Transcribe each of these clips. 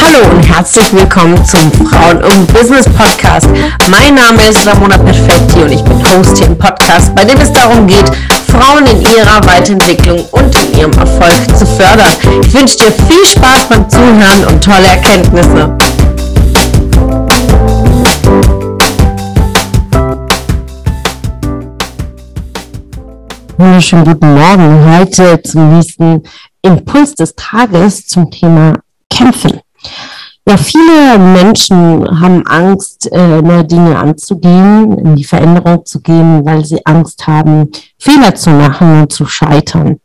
Hallo und herzlich willkommen zum Frauen und Business Podcast. Mein Name ist Ramona Perfetti und ich bin Host hier im Podcast, bei dem es darum geht, Frauen in ihrer Weiterentwicklung und in ihrem Erfolg zu fördern. Ich wünsche dir viel Spaß beim Zuhören und tolle Erkenntnisse. Wunderschönen guten Morgen. Heute zum nächsten Impuls des Tages zum Thema Kämpfen. Ja, viele Menschen haben Angst, äh, neue Dinge anzugehen, in die Veränderung zu gehen, weil sie Angst haben, Fehler zu machen und zu scheitern.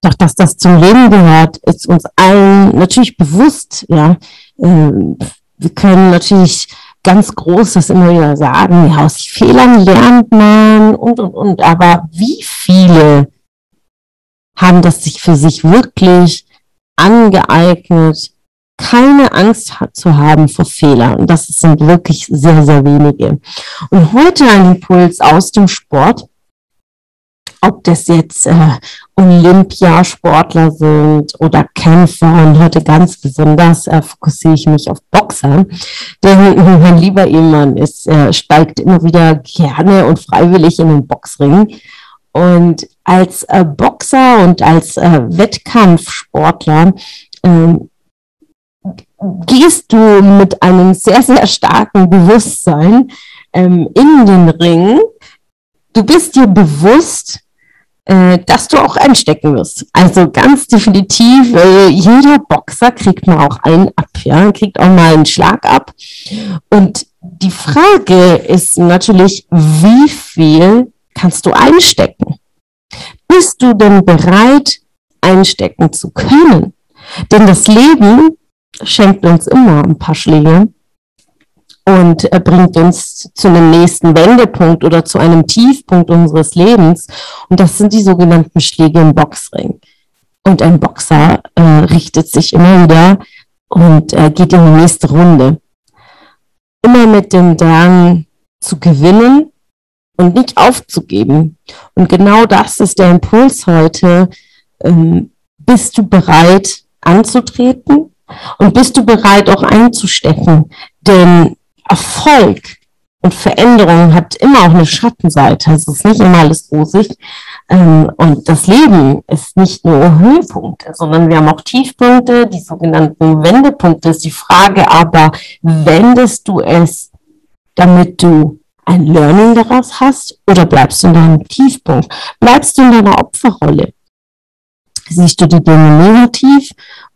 Doch dass das zum Leben gehört, ist uns allen natürlich bewusst. Ja, ähm, wir können natürlich ganz groß das immer wieder sagen, ja, aus Fehlern lernt man und, und, und. Aber wie viele haben das sich für sich wirklich angeeignet, keine Angst zu haben vor Fehlern. Und das sind wirklich sehr, sehr wenige. Und heute ein Impuls aus dem Sport ob das jetzt äh, Olympiasportler sind oder Kämpfer. Und heute ganz besonders äh, fokussiere ich mich auf Boxer. Denn mein lieber Ehemann ist, äh, steigt immer wieder gerne und freiwillig in den Boxring. Und als äh, Boxer und als äh, Wettkampfsportler äh, gehst du mit einem sehr, sehr starken Bewusstsein ähm, in den Ring. Du bist dir bewusst, äh, dass du auch einstecken wirst. Also ganz definitiv, äh, jeder Boxer kriegt mal auch einen ab, ja, kriegt auch mal einen Schlag ab. Und die Frage ist natürlich, wie viel kannst du einstecken? Bist du denn bereit, einstecken zu können? Denn das Leben schenkt uns immer ein paar Schläge und er bringt uns zu einem nächsten Wendepunkt oder zu einem Tiefpunkt unseres Lebens. Und das sind die sogenannten Schläge im Boxring. Und ein Boxer äh, richtet sich immer wieder und äh, geht in die nächste Runde. Immer mit dem Drang zu gewinnen und nicht aufzugeben. Und genau das ist der Impuls heute. Ähm, bist du bereit anzutreten? Und bist du bereit auch einzustecken? Denn Erfolg und Veränderung hat immer auch eine Schattenseite. Es ist nicht immer alles rosig. Ähm, und das Leben ist nicht nur Höhepunkte, sondern wir haben auch Tiefpunkte, die sogenannten Wendepunkte. Ist die Frage aber, wendest du es, damit du ein Learning daraus hast oder bleibst du in deinem Tiefpunkt? Bleibst du in deiner Opferrolle? Siehst du die Dinge negativ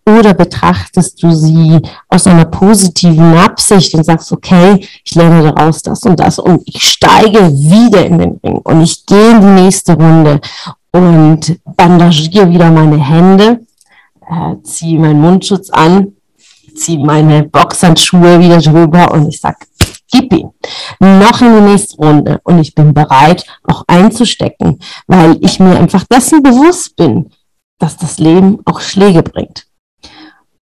oder betrachtest du sie aus einer positiven Absicht und sagst, okay, ich lerne daraus das und das und ich steige wieder in den Ring und ich gehe in die nächste Runde und bandagiere wieder meine Hände, äh, ziehe meinen Mundschutz an, ziehe meine Boxhandschuhe wieder drüber und ich sag, gib ihn. Noch in die nächste Runde und ich bin bereit, auch einzustecken, weil ich mir einfach dessen bewusst bin, dass das Leben auch Schläge bringt.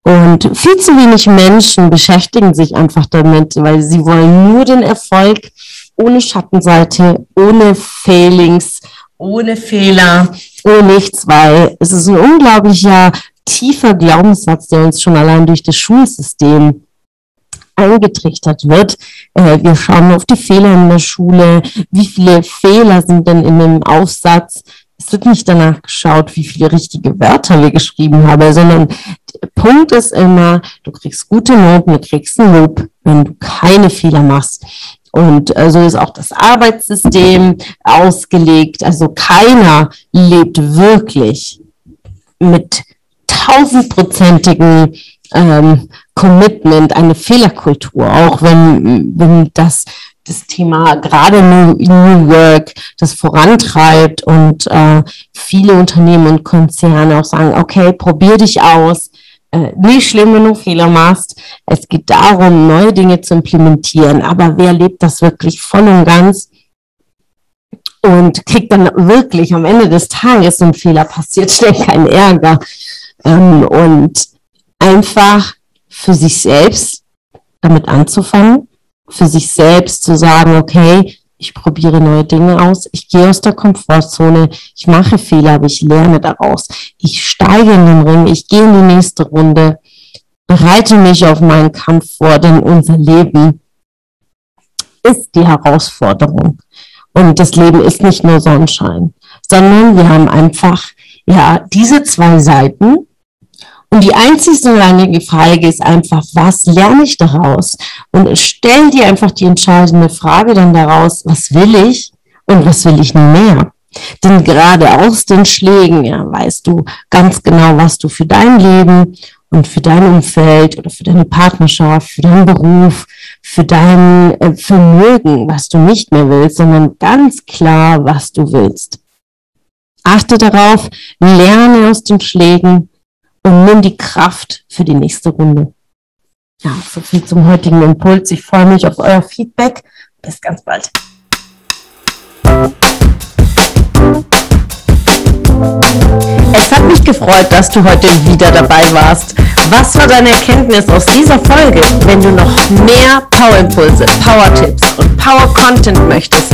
Und viel zu wenig Menschen beschäftigen sich einfach damit, weil sie wollen nur den Erfolg ohne Schattenseite, ohne Failings, ohne Fehler, ohne nichts, weil es ist ein unglaublicher tiefer Glaubenssatz, der uns schon allein durch das Schulsystem eingetrichtert wird. Äh, wir schauen auf die Fehler in der Schule. Wie viele Fehler sind denn in einem Aufsatz? Es wird nicht danach geschaut, wie viele richtige Wörter wir geschrieben haben, sondern der Punkt ist immer, du kriegst gute Noten, du kriegst ein Lob, wenn du keine Fehler machst. Und äh, so ist auch das Arbeitssystem ausgelegt. Also keiner lebt wirklich mit tausendprozentigen ähm, Commitment, eine Fehlerkultur, auch wenn, wenn das das Thema gerade New, New Work das vorantreibt und äh, viele Unternehmen und Konzerne auch sagen, okay, probier dich aus. Äh, nicht schlimm, wenn du Fehler machst. Es geht darum, neue Dinge zu implementieren. Aber wer lebt das wirklich voll und ganz? Und kriegt dann wirklich am Ende des Tages ein Fehler passiert, schnell keinen Ärger. Ähm, und einfach für sich selbst damit anzufangen für sich selbst zu sagen, okay, ich probiere neue Dinge aus, ich gehe aus der Komfortzone, ich mache Fehler, aber ich lerne daraus. Ich steige in den Ring, ich gehe in die nächste Runde, bereite mich auf meinen Kampf vor, denn unser Leben ist die Herausforderung. Und das Leben ist nicht nur Sonnenschein, sondern wir haben einfach, ja, diese zwei Seiten. Und die einzig lange Frage ist einfach, was lerne ich daraus? Und stell dir einfach die entscheidende Frage dann daraus, was will ich und was will ich mehr? Denn gerade aus den Schlägen, ja, weißt du ganz genau, was du für dein Leben und für dein Umfeld oder für deine Partnerschaft, für deinen Beruf, für dein äh, Vermögen, was du nicht mehr willst, sondern ganz klar, was du willst. Achte darauf, lerne aus den Schlägen und nimm die Kraft für die nächste Runde. Ja, so viel zum heutigen Impuls. Ich freue mich auf euer Feedback. Bis ganz bald. Es hat mich gefreut, dass du heute wieder dabei warst. Was war deine Erkenntnis aus dieser Folge? Wenn du noch mehr Power-Impulse, Power-Tipps und Power-Content möchtest,